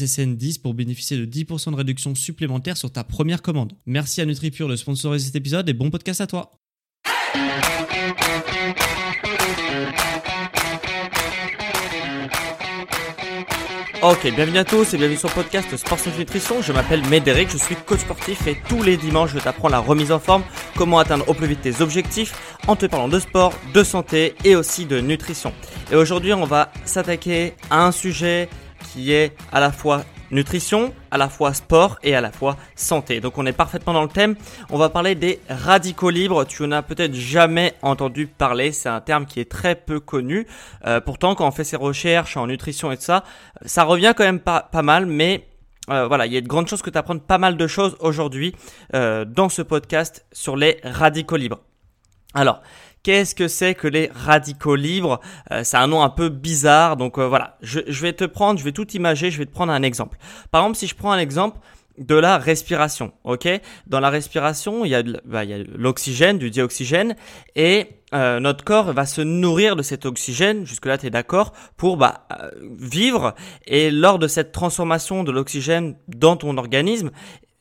SSN10 pour bénéficier de 10% de réduction supplémentaire sur ta première commande. Merci à NutriPure de sponsoriser cet épisode et bon podcast à toi. Ok, bienvenue à tous et bienvenue sur le podcast Sport et Nutrition. Je m'appelle Médéric, je suis coach sportif et tous les dimanches je t'apprends la remise en forme, comment atteindre au plus vite tes objectifs en te parlant de sport, de santé et aussi de nutrition. Et aujourd'hui on va s'attaquer à un sujet qui est à la fois nutrition, à la fois sport et à la fois santé. Donc on est parfaitement dans le thème. On va parler des radicaux libres. Tu en as peut-être jamais entendu parler. C'est un terme qui est très peu connu. Euh, pourtant, quand on fait ses recherches en nutrition et tout ça, ça revient quand même pas, mal. Mais euh, voilà, il y a de grandes chances que tu apprennes pas mal de choses aujourd'hui euh, dans ce podcast sur les radicaux libres. Alors, Qu'est-ce que c'est que les radicaux libres? Euh, C'est un nom un peu bizarre, donc euh, voilà. Je, vais te prendre, je vais tout imager, je vais te prendre un exemple. Par exemple, si je prends un exemple de la respiration, ok? Dans la respiration, il y a bah, l'oxygène, du dioxygène, et euh, notre corps va se nourrir de cet oxygène, jusque-là tu es d'accord, pour bah, vivre, et lors de cette transformation de l'oxygène dans ton organisme,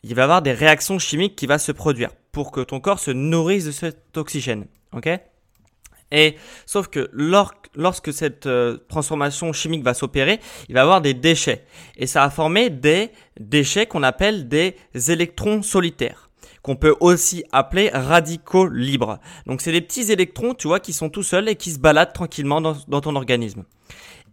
il va y avoir des réactions chimiques qui vont se produire pour que ton corps se nourrisse de cet oxygène. Ok? Et sauf que lorsque cette euh, transformation chimique va s'opérer, il va y avoir des déchets. Et ça va former des déchets qu'on appelle des électrons solitaires qu'on peut aussi appeler radicaux libres. Donc c'est des petits électrons, tu vois, qui sont tout seuls et qui se baladent tranquillement dans ton organisme.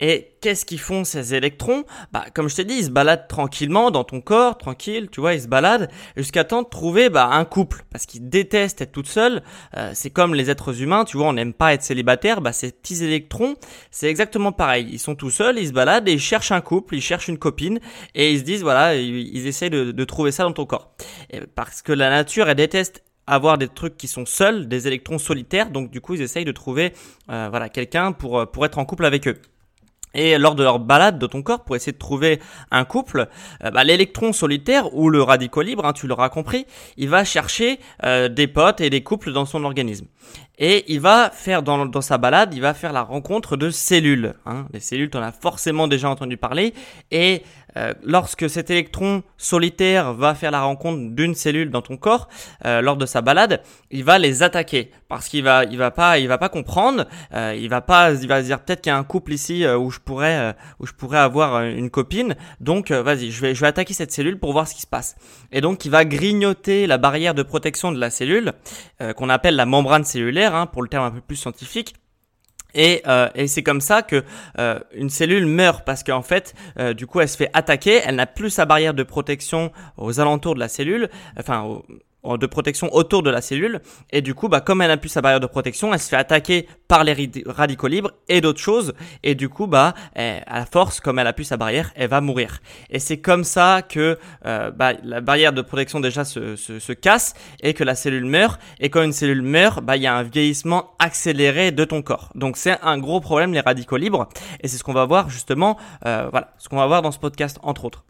Et qu'est-ce qu'ils font ces électrons? Bah, comme je t'ai dit, ils se baladent tranquillement dans ton corps, tranquille, tu vois, ils se baladent jusqu'à temps de trouver bah, un couple, parce qu'ils détestent être toute seule. Euh, c'est comme les êtres humains, tu vois, on n'aime pas être célibataire. Bah, ces petits électrons, c'est exactement pareil. Ils sont tout seuls, ils se baladent et ils cherchent un couple, ils cherchent une copine et ils se disent voilà, ils, ils essayent de, de, trouver ça dans ton corps. Et parce que la nature, elle déteste avoir des trucs qui sont seuls, des électrons solitaires, donc du coup ils essayent de trouver euh, voilà quelqu'un pour euh, pour être en couple avec eux. Et lors de leur balade de ton corps pour essayer de trouver un couple, euh, bah, l'électron solitaire ou le radical libre, hein, tu l'auras compris, il va chercher euh, des potes et des couples dans son organisme. Et il va faire dans, dans sa balade, il va faire la rencontre de cellules. Hein. Les cellules, tu en as forcément déjà entendu parler. Et euh, lorsque cet électron solitaire va faire la rencontre d'une cellule dans ton corps euh, lors de sa balade, il va les attaquer parce qu'il va il va pas il va pas comprendre, euh, il va pas il va dire peut-être qu'il y a un couple ici où je pourrais où je pourrais avoir une copine. Donc vas-y, je vais je vais attaquer cette cellule pour voir ce qui se passe. Et donc il va grignoter la barrière de protection de la cellule qu'on appelle la membrane cellulaire Hein, pour le terme un peu plus scientifique. Et, euh, et c'est comme ça que euh, une cellule meurt parce qu'en fait, euh, du coup, elle se fait attaquer, elle n'a plus sa barrière de protection aux alentours de la cellule, enfin de protection autour de la cellule. Et du coup, bah, comme elle plus sa barrière de protection, elle se fait attaquer par les radicaux libres et d'autres choses. Et du coup, bah, à la force, comme elle a plus sa barrière, elle va mourir. Et c'est comme ça que euh, bah, la barrière de protection déjà se, se, se, casse et que la cellule meurt. Et quand une cellule meurt, bah, il y a un vieillissement accéléré de ton corps. Donc c'est un gros problème, les radicaux libres. Et c'est ce qu'on va voir justement, euh, voilà, ce qu'on va voir dans ce podcast entre autres.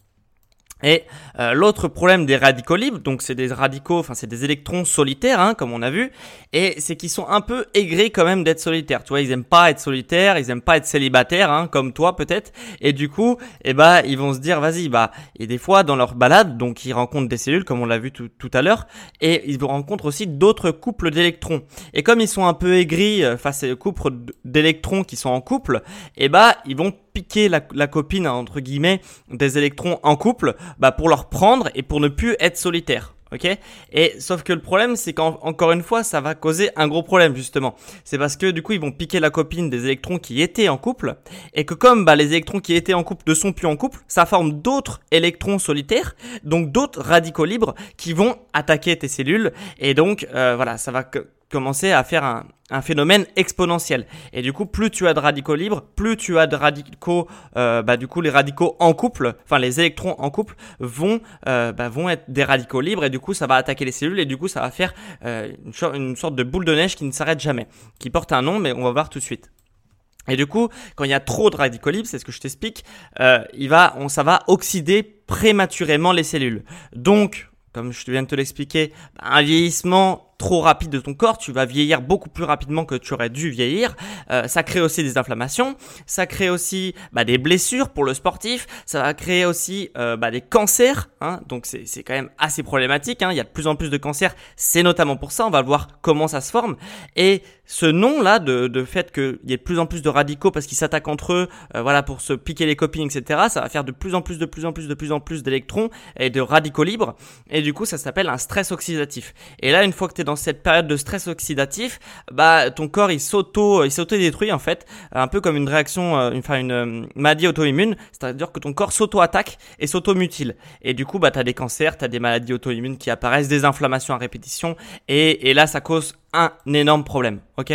Et euh, l'autre problème des radicaux libres, donc c'est des radicaux, enfin c'est des électrons solitaires, hein, comme on a vu, et c'est qu'ils sont un peu aigris quand même d'être solitaires. Tu vois, ils aiment pas être solitaires, ils aiment pas être célibataires, hein, comme toi peut-être. Et du coup, eh ben ils vont se dire, vas-y, bah et des fois dans leur balade, donc ils rencontrent des cellules, comme on l'a vu tout, tout à l'heure, et ils rencontrent aussi d'autres couples d'électrons. Et comme ils sont un peu aigris euh, face à couples d'électrons qui sont en couple, eh ben ils vont piquer la, la, copine entre guillemets des électrons en couple bah, pour leur prendre et pour ne plus être solitaire. Ok? Et sauf que le problème, c'est qu'encore une fois, ça va causer un gros problème justement. C'est parce que du coup, ils vont piquer la copine des électrons qui étaient en couple, et que comme bah, les électrons qui étaient en couple ne sont plus en couple, ça forme d'autres électrons solitaires, donc d'autres radicaux libres qui vont attaquer tes cellules, et donc euh, voilà, ça va commencer à faire un, phénomène exponentiel. Et du coup, plus tu as de radicaux libres, plus tu as de radicaux, euh, bah, du coup, les radicaux en couple, enfin les électrons en couple vont, euh, bah, vont être des radicaux libres et du coup, ça va attaquer les cellules et du coup, ça va faire euh, une, sorte de boule de neige qui ne s'arrête jamais, qui porte un nom, mais on va voir tout de suite. Et du coup, quand il y a trop de radicaux libres, c'est ce que je t'explique, va, on, ça va oxyder prématurément les cellules. Donc, comme je viens de te l'expliquer, un vieillissement trop rapide de ton corps, tu vas vieillir beaucoup plus rapidement que tu aurais dû vieillir. Euh, ça crée aussi des inflammations, ça crée aussi bah, des blessures pour le sportif, ça va créer aussi euh, bah, des cancers. Hein, donc c'est quand même assez problématique. Hein. Il y a de plus en plus de cancers, c'est notamment pour ça. On va voir comment ça se forme. Et ce nom là de, de fait qu'il y ait de plus en plus de radicaux parce qu'ils s'attaquent entre eux, euh, voilà pour se piquer les copines, etc. Ça va faire de plus en plus, de plus en plus, de plus en plus d'électrons et de radicaux libres. Et du coup, ça s'appelle un stress oxydatif. Et là, une fois que tu dans cette période de stress oxydatif, bah ton corps il s'auto il s'auto détruit en fait, un peu comme une réaction euh, enfin une, une euh, maladie auto-immune, c'est-à-dire que ton corps s'auto-attaque et s'auto-mutile. Et du coup, bah tu as des cancers, des maladies auto-immunes qui apparaissent, des inflammations à répétition et, et là ça cause un énorme problème, OK?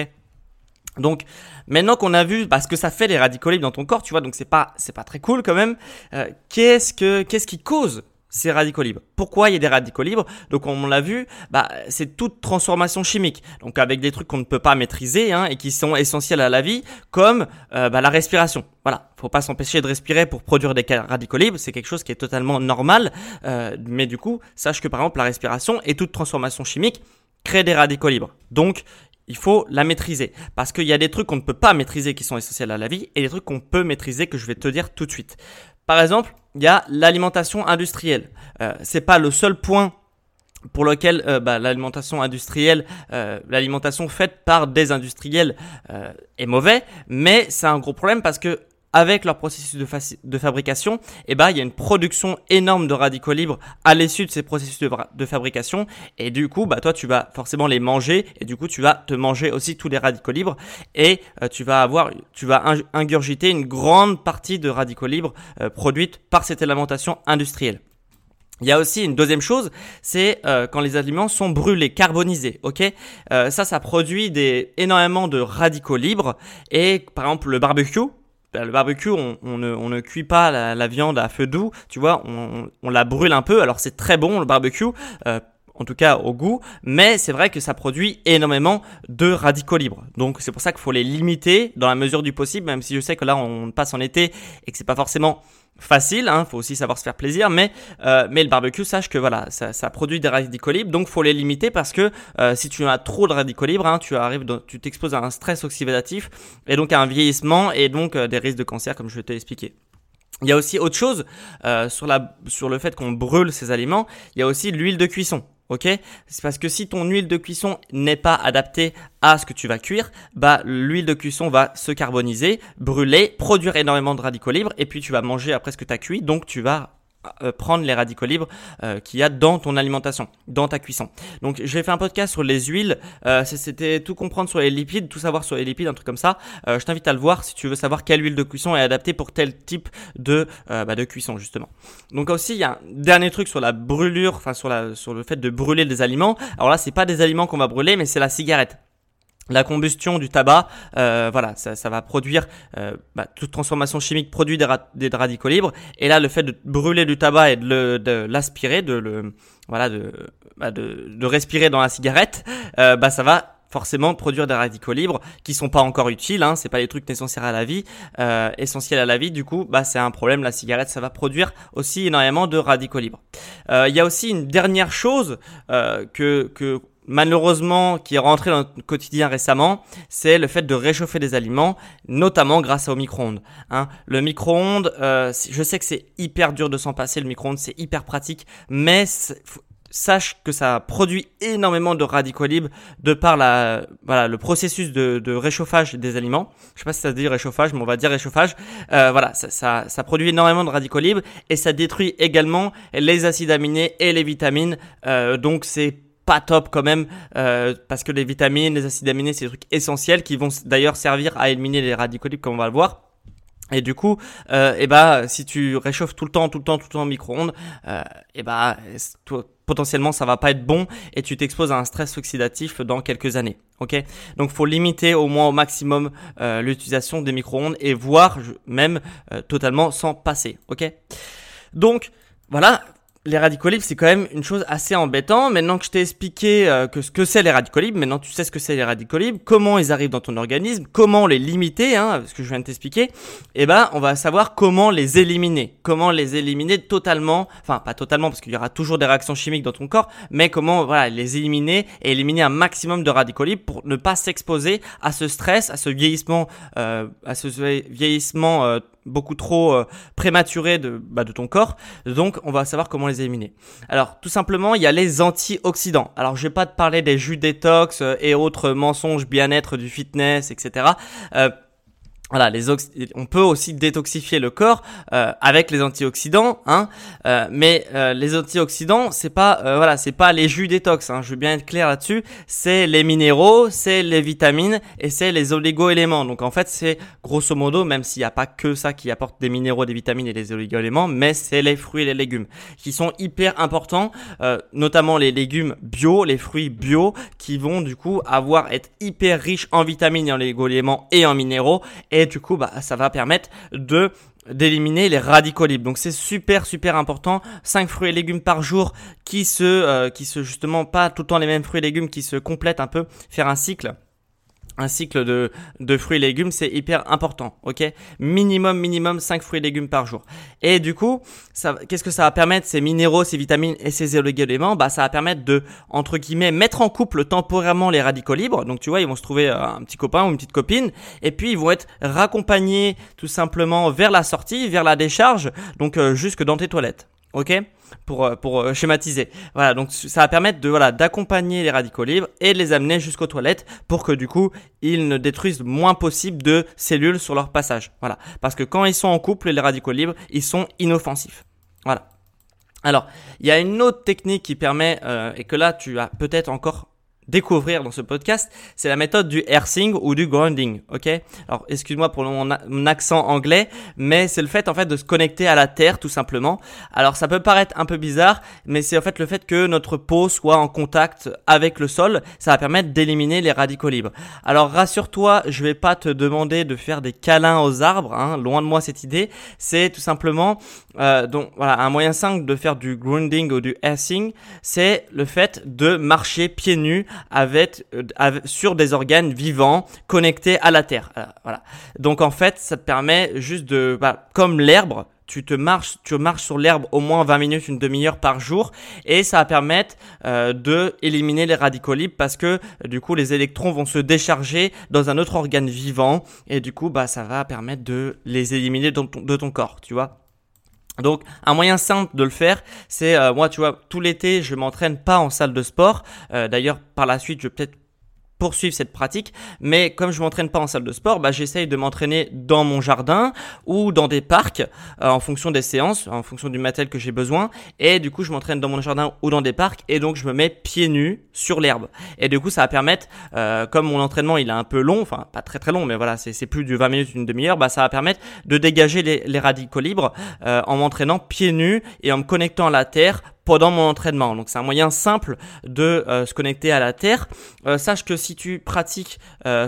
Donc maintenant qu'on a vu parce que ça fait les radicaux dans ton corps, tu vois, donc c'est pas pas très cool quand même. Euh, qu'est-ce que qu'est-ce qui cause ces radicaux libres. Pourquoi il y a des radicaux libres? Donc on l'a vu, bah, c'est toute transformation chimique. Donc avec des trucs qu'on ne peut pas maîtriser hein, et qui sont essentiels à la vie, comme euh, bah, la respiration. Voilà, faut pas s'empêcher de respirer pour produire des radicaux libres, c'est quelque chose qui est totalement normal. Euh, mais du coup, sache que par exemple la respiration et toute transformation chimique crée des radicaux libres. Donc il faut la maîtriser. Parce qu'il y a des trucs qu'on ne peut pas maîtriser qui sont essentiels à la vie et des trucs qu'on peut maîtriser que je vais te dire tout de suite. Par exemple, il y a l'alimentation industrielle. Euh, c'est pas le seul point pour lequel euh, bah, l'alimentation industrielle, euh, l'alimentation faite par des industriels euh, est mauvais, mais c'est un gros problème parce que avec leur processus de, de fabrication, eh ben, il y a une production énorme de radicaux libres à l'issue de ces processus de, fabrication. Et du coup, bah, toi, tu vas forcément les manger. Et du coup, tu vas te manger aussi tous les radicaux libres. Et euh, tu vas avoir, tu vas ingurgiter une grande partie de radicaux libres euh, produites par cette alimentation industrielle. Il y a aussi une deuxième chose, c'est euh, quand les aliments sont brûlés, carbonisés, ok? Ça, ça produit des, énormément de radicaux libres. Et par exemple, le barbecue, le barbecue, on, ne, cuit pas la, viande à feu doux, tu vois, on, on la brûle un peu. Alors c'est très bon le barbecue, euh, en tout cas au goût, mais c'est vrai que ça produit énormément de radicaux libres. Donc c'est pour ça qu'il faut les limiter dans la mesure du possible, même si je sais que là on passe en été et que c'est pas forcément facile, hein, faut aussi savoir se faire plaisir, mais euh, mais le barbecue, sache que voilà, ça, produit des radicaux libres, donc faut les limiter parce que euh, si tu as trop de radicaux libres, hein, tu arrives, tu t'exposes à un stress oxydatif et donc à un vieillissement et donc euh, des risques de cancer, comme je t'ai expliqué. Il y a aussi autre chose sur la sur le fait qu'on brûle ces aliments. Il y a aussi l'huile de cuisson. Ok? C'est parce que si ton huile de cuisson n'est pas adaptée à ce que tu vas cuire, bah l'huile de cuisson va se carboniser, brûler, produire énormément de radicaux libres et puis tu vas manger après ce que tu as cuit, donc tu vas prendre les radicaux libres euh, qu'il y a dans ton alimentation, dans ta cuisson. Donc j'ai fait un podcast sur les huiles, euh, c'était tout comprendre sur les lipides, tout savoir sur les lipides, un truc comme ça. Euh, je t'invite à le voir si tu veux savoir quelle huile de cuisson est adaptée pour tel type de euh, bah, de cuisson justement. Donc aussi il y a un dernier truc sur la brûlure, enfin sur la sur le fait de brûler des aliments. Alors là c'est pas des aliments qu'on va brûler, mais c'est la cigarette la combustion du tabac, euh, voilà, ça, va produire euh, bah, toute transformation chimique produit des, radicaux libres. Et là, le fait de brûler du tabac et de l'aspirer, de, le, voilà, de, bah, respirer dans la cigarette, euh, bah, ça va forcément produire des radicaux libres qui sont pas encore utiles. Hein, c'est pas les trucs essentiels à la vie, euh, essentiels à la vie. Du coup, bah c'est un problème. La cigarette, ça va produire aussi énormément de radicaux libres. Il y a aussi une dernière chose que que malheureusement qui est rentré dans notre quotidien récemment, c'est le fait de réchauffer des aliments, notamment grâce au micro-ondes. Hein. Le micro-ondes, euh, je sais que c'est hyper dur de s'en passer, le micro-ondes c'est hyper pratique, mais sache que ça produit énormément de radicaux libres de par la, voilà, le processus de, de réchauffage des aliments. Je sais pas si ça dit réchauffage, mais on va dire réchauffage. Euh, voilà, ça, ça, ça, produit énormément de radicaux libres et ça détruit également les acides aminés et les vitamines. Euh, donc c'est pas top quand même euh, parce que les vitamines, les acides aminés, c'est des trucs essentiels qui vont d'ailleurs servir à éliminer les radicaux libres comme on va le voir. Et du coup, euh, et eh bah, si tu réchauffes tout le temps, tout le temps, tout le temps au micro-ondes, euh, et eh bah, potentiellement ça va pas être bon et tu t'exposes à un stress oxydatif dans quelques années. Ok? Donc faut limiter au moins au maximum euh, l'utilisation des micro-ondes et voire même euh, totalement s'en passer. Ok? Donc voilà, les radicaux c'est quand même une chose assez embêtante. Maintenant que je t'ai expliqué euh, que ce que c'est les radicaux maintenant tu sais ce que c'est les radicaux comment ils arrivent dans ton organisme, comment les limiter, hein, ce que je viens de t'expliquer. Eh ben, on va savoir comment les éliminer, comment les éliminer totalement, enfin pas totalement parce qu'il y aura toujours des réactions chimiques dans ton corps, mais comment voilà les éliminer et éliminer un maximum de radicaux pour ne pas s'exposer à ce stress, à ce vieillissement, euh, à ce vieillissement euh, beaucoup trop euh, prématuré de, bah, de ton corps. Donc, on va savoir comment les éliminer. Alors, tout simplement, il y a les antioxydants. Alors, je vais pas te parler des jus détox euh, et autres mensonges bien-être du fitness, etc. voilà, les on peut aussi détoxifier le corps euh, avec les antioxydants, hein. Euh, mais euh, les antioxydants, c'est pas, voilà, c'est pas les jus détox. Hein, je veux bien être clair là-dessus. C'est les minéraux, c'est les vitamines et c'est les oligo-éléments. Donc en fait, c'est grosso modo, même s'il n'y a pas que ça qui apporte des minéraux, des vitamines et des oligo-éléments, mais c'est les fruits et les légumes qui sont hyper importants, notamment les légumes bio, les fruits bio, qui vont du coup avoir être hyper riches en vitamines et en oligo-éléments et en minéraux et du coup bah ça va permettre de d'éliminer les radicaux libres. Donc c'est super super important. 5 fruits et légumes par jour qui se euh, qui se justement pas tout le temps les mêmes fruits et légumes qui se complètent un peu, faire un cycle un cycle de, de fruits et légumes, c'est hyper important, ok? Minimum, minimum 5 fruits et légumes par jour. Et du coup, qu'est-ce que ça va permettre Ces minéraux, ces vitamines et ces oligo-éléments, bah, ça va permettre de, entre guillemets, mettre en couple temporairement les radicaux libres. Donc, tu vois, ils vont se trouver euh, un petit copain ou une petite copine. Et puis, ils vont être raccompagnés tout simplement vers la sortie, vers la décharge, donc euh, jusque dans tes toilettes ok? Pour euh, pour euh, schématiser. Voilà donc ça va permettre de voilà d'accompagner les radicaux libres et de les amener jusqu'aux toilettes pour que du coup ils ne détruisent moins possible de cellules sur leur passage. Voilà. Parce que quand ils sont en couple les radicaux libres ils sont inoffensifs. Voilà. Alors il y a une autre technique qui permet euh, et que là tu as peut-être encore découvrir dans ce podcast, c'est la méthode du earthing ou du grounding, ok? Alors, excuse-moi pour mon, accent anglais, mais c'est le fait en fait de se connecter à la terre tout simplement. Alors, ça peut paraître un peu bizarre, mais c'est en fait le fait que notre peau soit en contact avec le sol, ça va permettre d'éliminer les radicaux libres. Alors, rassure-toi, je vais pas te demander de faire des câlins aux arbres, hein, loin de moi cette idée. C'est tout simplement euh, donc voilà, un moyen simple de faire du grounding ou du earthing, c'est le fait de marcher pieds nus avec, euh, sur des organes vivants connectés à la terre. Euh, voilà. Donc en fait, ça te permet juste de, bah, comme l'herbe, tu te marches, tu marches sur l'herbe au moins 20 minutes, une demi-heure par jour, et ça va permettre euh, de éliminer les radicaux libres parce que du coup les électrons vont se décharger dans un autre organe vivant, et du coup bah ça va permettre de les éliminer de ton, de ton corps, tu vois. Donc un moyen simple de le faire, c'est euh, moi tu vois tout l'été je m'entraîne pas en salle de sport. Euh, d'ailleurs par la suite je vais peut-être poursuivre cette pratique. Mais comme je m'entraîne pas en salle de sport, bah, j'essaye de m'entraîner dans mon jardin ou dans des parcs euh, en fonction des séances, en fonction du matériel que j'ai besoin. Et du coup, je m'entraîne dans mon jardin ou dans des parcs et donc je me mets pieds nus sur l'herbe. Et du coup, ça va permettre, euh, comme mon entraînement il est un peu long, enfin pas très très long, mais voilà, c'est plus de 20 minutes, une demi-heure, bah, ça va permettre de dégager les, radicaux libres euh, en m'entraînant pieds nus et en me connectant à la terre pendant mon entraînement. Donc c'est un moyen simple de euh, se connecter à la terre. Euh, sache que si tu pratiques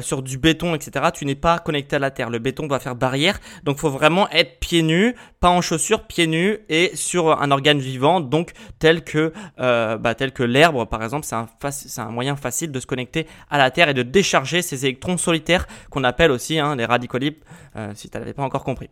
sur du béton, etc., tu n'es pas connecté à la terre. Le béton doit faire barrière. Donc faut vraiment être pieds nus, pas en chaussures, pieds nus et sur un organe vivant, donc tel que bah, tel que l'herbe par exemple. C'est un, c'est un moyen facile de se connecter à la terre et de décharger ces électrons solitaires qu'on appelle aussi hein, les radicaux libres, si tu n'avais pas encore compris.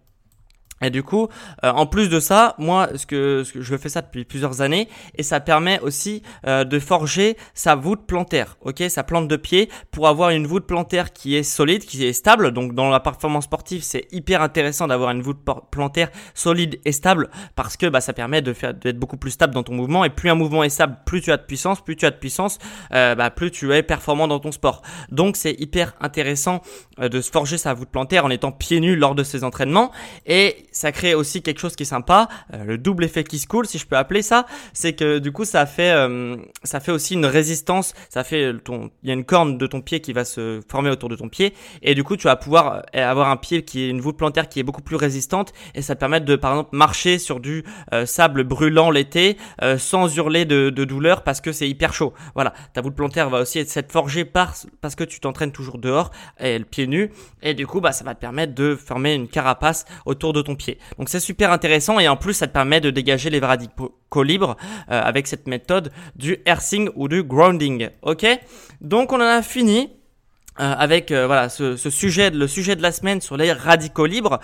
Et du coup, euh, en plus de ça, moi, ce que, ce que, je fais ça depuis plusieurs années, et ça permet aussi euh, de forger sa voûte plantaire, ok, sa plante de pied, pour avoir une voûte plantaire qui est solide, qui est stable. Donc, dans la performance sportive, c'est hyper intéressant d'avoir une voûte plantaire solide et stable, parce que bah, ça permet de faire d'être beaucoup plus stable dans ton mouvement. Et plus un mouvement est stable, plus tu as de puissance, plus tu as de puissance, euh, bah, plus tu es performant dans ton sport. Donc, c'est hyper intéressant de se forger sa voûte plantaire en étant pieds nus lors de ses entraînements. Et ça crée aussi quelque chose qui est sympa, euh, le double effet qui se coule, si je peux appeler ça, c'est que du coup ça fait euh, ça fait aussi une résistance, ça fait ton il y a une corne de ton pied qui va se former autour de ton pied. Et du coup tu vas pouvoir euh, avoir un pied qui est une voûte plantaire qui est beaucoup plus résistante. Et ça te permet de par exemple marcher sur du sable brûlant l'été sans hurler de, de, douleur parce que c'est hyper chaud. Voilà, ta voûte plantaire va aussi être forgée par parce que tu t'entraînes toujours dehors et le pied nu. Et du coup bah ça va te permettre de former une carapace autour de ton donc c'est super intéressant et en plus ça te permet de dégager les radicaux libres euh, avec cette méthode du earthing ou du grounding. Ok? Donc on en a fini. Euh, avec euh, voilà ce, sujet le sujet de la semaine sur les radicaux libres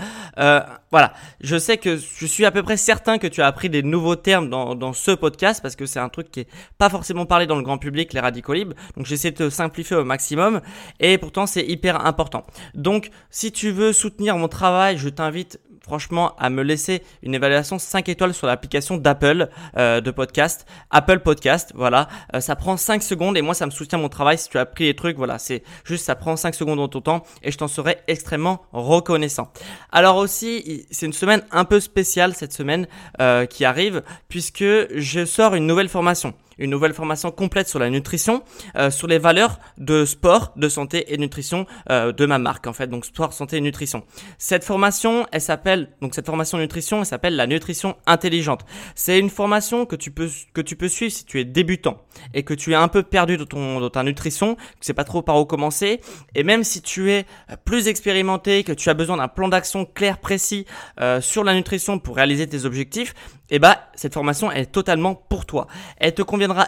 voilà. Je sais que je suis à peu près certain que tu as appris des nouveaux termes dans, ce podcast parce que c'est un truc qui est pas forcément parlé dans le grand public les radicaux libres donc j'essaie de te simplifier au maximum et pourtant c'est hyper important. Donc si tu veux soutenir mon travail je t'invite franchement à me laisser une évaluation 5 étoiles sur l'application d'Apple euh, de podcast, Apple Podcast, voilà. Euh, ça prend 5 secondes et moi ça me soutient mon travail si tu as pris les trucs, voilà, c'est juste ça prend 5 secondes dans ton temps et je t'en serai extrêmement reconnaissant. Alors aussi, c'est une semaine un peu spéciale cette semaine euh, qui arrive puisque je sors une nouvelle formation une nouvelle formation complète sur la nutrition, euh, sur les valeurs de sport, de santé et nutrition euh, de ma marque en fait, donc sport, santé et nutrition. Cette formation, elle s'appelle donc cette formation nutrition, elle s'appelle la nutrition intelligente. C'est une formation que tu peux que tu peux suivre si tu es débutant et que tu es un peu perdu dans ton dans ta nutrition, que tu sais pas trop par où commencer et même si tu es plus expérimenté, que tu as besoin d'un plan d'action clair précis euh, sur la nutrition pour réaliser tes objectifs, et eh bah cette formation est totalement pour toi. Elle te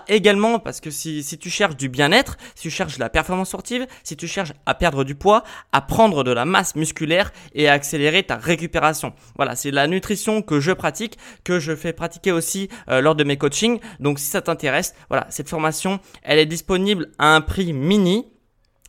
également parce que si, si tu cherches du bien-être, si tu cherches de la performance sportive, si tu cherches à perdre du poids, à prendre de la masse musculaire et à accélérer ta récupération. Voilà, c'est la nutrition que je pratique, que je fais pratiquer aussi euh, lors de mes coachings. Donc si ça t'intéresse, voilà, cette formation, elle est disponible à un prix mini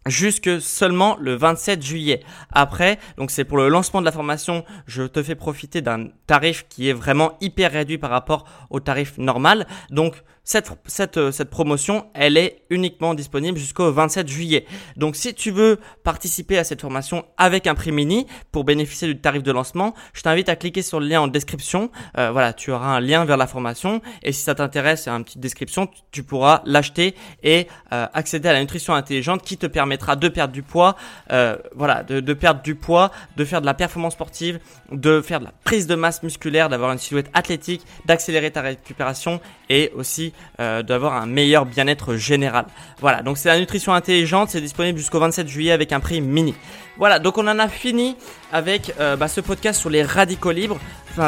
jusque seulement le 27 juillet. Après, donc c'est pour le lancement de la formation, je te fais profiter d'un tarif qui est vraiment hyper réduit par rapport au tarif normal. Donc cette, cette, euh, cette promotion, elle est uniquement disponible jusqu'au 27 juillet. Donc si tu veux participer à cette formation avec un prix mini pour bénéficier du tarif de lancement, je t'invite à cliquer sur le lien en description. Euh, voilà, tu auras un lien vers la formation et si ça t'intéresse, il y a une petite description, tu pourras l'acheter et euh, accéder à la nutrition intelligente qui te permettra de perdre du poids, voilà, de, de perdre du poids, de faire de la performance sportive, de faire de la prise de masse musculaire, d'avoir une silhouette athlétique, d'accélérer ta récupération et aussi euh, d'avoir un meilleur bien-être général. Voilà, donc c'est la nutrition intelligente, c'est disponible jusqu'au 27 juillet avec un prix mini. Voilà, donc on en a fini avec euh, bah, ce podcast sur les radicaux libres.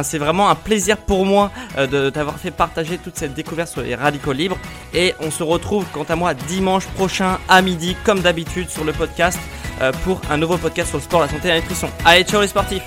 C'est vraiment un plaisir pour moi euh, de t'avoir fait partager toute cette découverte sur les radicaux libres. Et on se retrouve, quant à moi, dimanche prochain à midi, comme d'habitude, sur le podcast pour un nouveau podcast sur le sport, la santé et la nutrition. Allez, ciao les sportifs